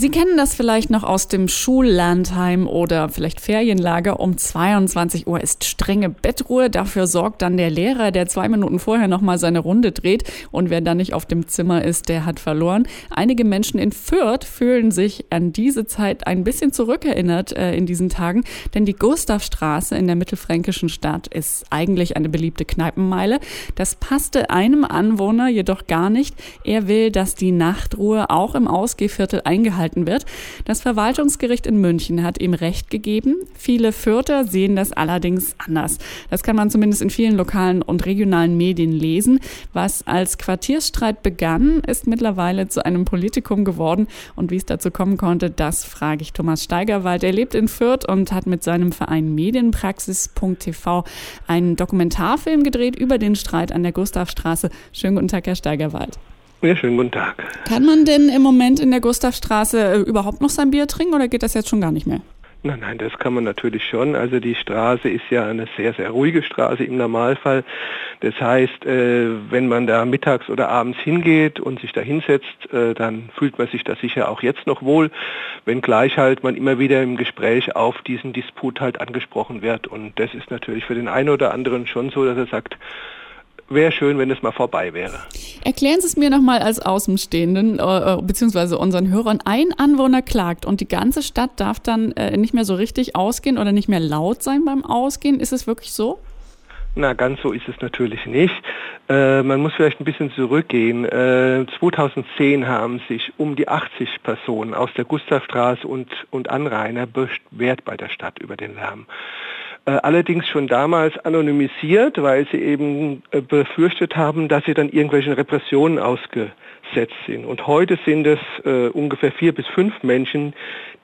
Sie kennen das vielleicht noch aus dem Schullandheim oder vielleicht Ferienlager. Um 22 Uhr ist strenge Bettruhe. Dafür sorgt dann der Lehrer, der zwei Minuten vorher nochmal seine Runde dreht. Und wer dann nicht auf dem Zimmer ist, der hat verloren. Einige Menschen in Fürth fühlen sich an diese Zeit ein bisschen zurückerinnert äh, in diesen Tagen. Denn die Gustavstraße in der mittelfränkischen Stadt ist eigentlich eine beliebte Kneipenmeile. Das passte einem Anwohner jedoch gar nicht. Er will, dass die Nachtruhe auch im Ausgehviertel eingehalten gehalten wird. Das Verwaltungsgericht in München hat ihm Recht gegeben. Viele Fürther sehen das allerdings anders. Das kann man zumindest in vielen lokalen und regionalen Medien lesen. Was als Quartiersstreit begann, ist mittlerweile zu einem Politikum geworden. Und wie es dazu kommen konnte, das frage ich Thomas Steigerwald. Er lebt in Fürth und hat mit seinem Verein Medienpraxis.tv einen Dokumentarfilm gedreht über den Streit an der Gustavstraße. Schönen guten Tag, Herr Steigerwald. Ja, schönen guten Tag. Kann man denn im Moment in der Gustavstraße äh, überhaupt noch sein Bier trinken oder geht das jetzt schon gar nicht mehr? Nein, nein, das kann man natürlich schon. Also die Straße ist ja eine sehr, sehr ruhige Straße im Normalfall. Das heißt, äh, wenn man da mittags oder abends hingeht und sich da hinsetzt, äh, dann fühlt man sich da sicher auch jetzt noch wohl, wenngleich halt man immer wieder im Gespräch auf diesen Disput halt angesprochen wird. Und das ist natürlich für den einen oder anderen schon so, dass er sagt, wäre schön, wenn es mal vorbei wäre. Erklären Sie es mir nochmal als Außenstehenden, äh, äh, beziehungsweise unseren Hörern. Ein Anwohner klagt und die ganze Stadt darf dann äh, nicht mehr so richtig ausgehen oder nicht mehr laut sein beim Ausgehen. Ist es wirklich so? Na, ganz so ist es natürlich nicht. Äh, man muss vielleicht ein bisschen zurückgehen. Äh, 2010 haben sich um die 80 Personen aus der Gustavstraße und, und Anrainer beschwert bei der Stadt über den Lärm. Äh, allerdings schon damals anonymisiert, weil sie eben äh, befürchtet haben, dass sie dann irgendwelchen Repressionen ausgesetzt sind. Und heute sind es äh, ungefähr vier bis fünf Menschen,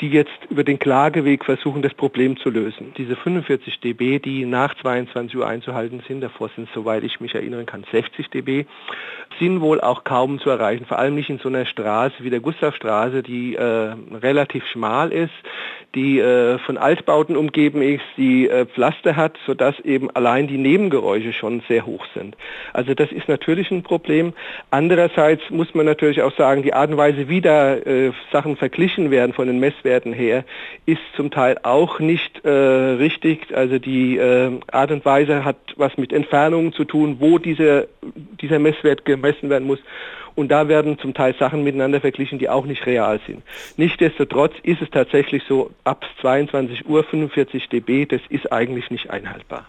die jetzt über den Klageweg versuchen, das Problem zu lösen. Diese 45 dB, die nach 22 Uhr einzuhalten sind, davor sind soweit ich mich erinnern kann, 60 dB, sind wohl auch kaum zu erreichen. Vor allem nicht in so einer Straße wie der Gustavstraße, die äh, relativ schmal ist, die äh, von Altbauten umgeben ist, die äh, Pflaster hat, sodass eben allein die Nebengeräusche schon sehr hoch sind. Also das ist natürlich ein Problem. Andererseits muss man natürlich auch sagen, die Art und Weise, wie da äh, Sachen verglichen werden von den Messwerten her, ist zum Teil auch nicht äh, richtig. Also die äh, Art und Weise hat was mit Entfernungen zu tun, wo diese, dieser Messwert gemessen werden muss. Und da werden zum Teil Sachen miteinander verglichen, die auch nicht real sind. Nichtsdestotrotz ist es tatsächlich so, ab 22 Uhr 45 dB, das ist eigentlich nicht einhaltbar.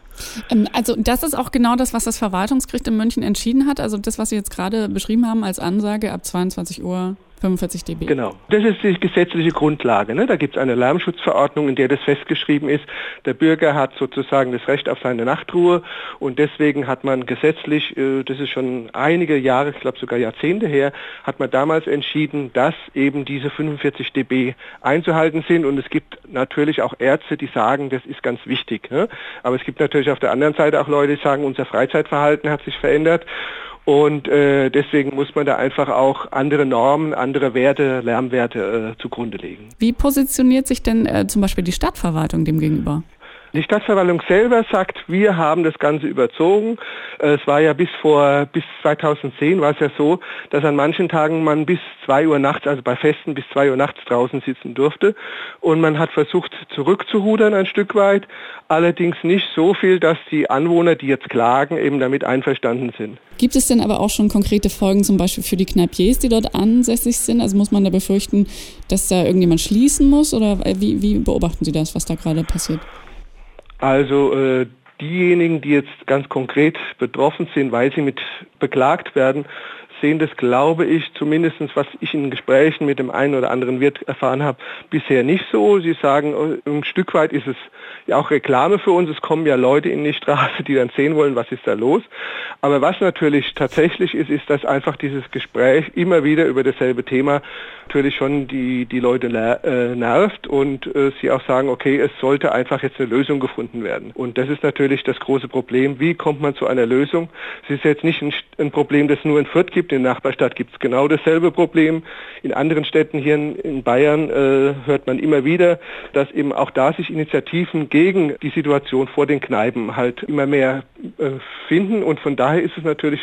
Ähm, also das ist auch genau das, was das Verwaltungsgericht in München entschieden hat. Also das, was Sie jetzt gerade beschrieben haben als Ansage ab 22 Uhr 45 dB. Genau. Das ist die gesetzliche Grundlage. Ne? Da gibt es eine Lärmschutzverordnung, in der das festgeschrieben ist. Der Bürger hat sozusagen das Recht auf seine Nachtruhe und deswegen hat man gesetzlich, äh, das ist schon einige Jahre, ich glaube sogar Jahrzehnte her, hat man damals entschieden, dass eben diese 45 dB einzuhalten sind und es gibt natürlich auch Ärzte, die sagen, das ist ganz wichtig. Ne? Aber es gibt natürlich auf der anderen Seite auch Leute, die sagen, unser Freizeitverhalten hat sich verändert und äh, deswegen muss man da einfach auch andere Normen, andere Werte, Lärmwerte äh, zugrunde legen. Wie positioniert sich denn äh, zum Beispiel die Stadtverwaltung dem gegenüber? Die Stadtverwaltung selber sagt, wir haben das Ganze überzogen. Es war ja bis vor, bis 2010 war es ja so, dass an manchen Tagen man bis 2 Uhr nachts, also bei Festen bis 2 Uhr nachts draußen sitzen durfte. Und man hat versucht zurückzurudern ein Stück weit, allerdings nicht so viel, dass die Anwohner, die jetzt klagen, eben damit einverstanden sind. Gibt es denn aber auch schon konkrete Folgen zum Beispiel für die Kneipiers, die dort ansässig sind? Also muss man da befürchten, dass da irgendjemand schließen muss oder wie, wie beobachten Sie das, was da gerade passiert? Also äh, diejenigen, die jetzt ganz konkret betroffen sind, weil sie mit beklagt werden, sehen das, glaube ich, zumindest was ich in Gesprächen mit dem einen oder anderen Wirt erfahren habe, bisher nicht so. Sie sagen, äh, ein Stück weit ist es ja auch Reklame für uns. Es kommen ja Leute in die Straße, die dann sehen wollen, was ist da los. Aber was natürlich tatsächlich ist, ist, dass einfach dieses Gespräch immer wieder über dasselbe Thema natürlich schon die, die Leute äh, nervt und äh, sie auch sagen, okay, es sollte einfach jetzt eine Lösung gefunden werden. Und das ist natürlich das große Problem. Wie kommt man zu einer Lösung? Es ist jetzt nicht ein, ein Problem, das nur in Fürth gibt, gibt. In der Nachbarstadt gibt es genau dasselbe Problem. In anderen Städten hier in Bayern äh, hört man immer wieder, dass eben auch da sich Initiativen gegen die Situation vor den Kneipen halt immer mehr finden. Und von daher ist es natürlich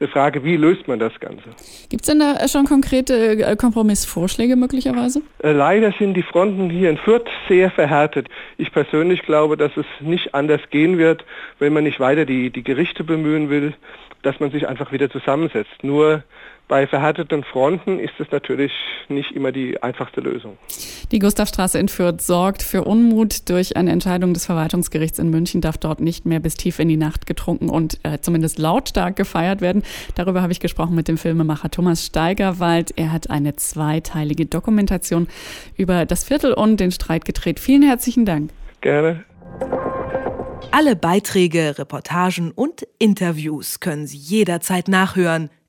eine Frage, wie löst man das Ganze? Gibt es denn da schon konkrete äh, Kompromissvorschläge möglicherweise? Äh, leider sind die Fronten hier in Fürth sehr verhärtet. Ich persönlich glaube, dass es nicht anders gehen wird, wenn man nicht weiter die, die Gerichte bemühen will, dass man sich einfach wieder zusammensetzt. Nur bei verhärteten Fronten ist es natürlich nicht immer die einfachste Lösung. Die Gustavstraße in Fürth sorgt für Unmut. Durch eine Entscheidung des Verwaltungsgerichts in München darf dort nicht mehr bis tief in die Nacht getrunken und äh, zumindest lautstark gefeiert werden. Darüber habe ich gesprochen mit dem Filmemacher Thomas Steigerwald. Er hat eine zweiteilige Dokumentation über das Viertel und den Streit gedreht. Vielen herzlichen Dank. Gerne. Alle Beiträge, Reportagen und Interviews können Sie jederzeit nachhören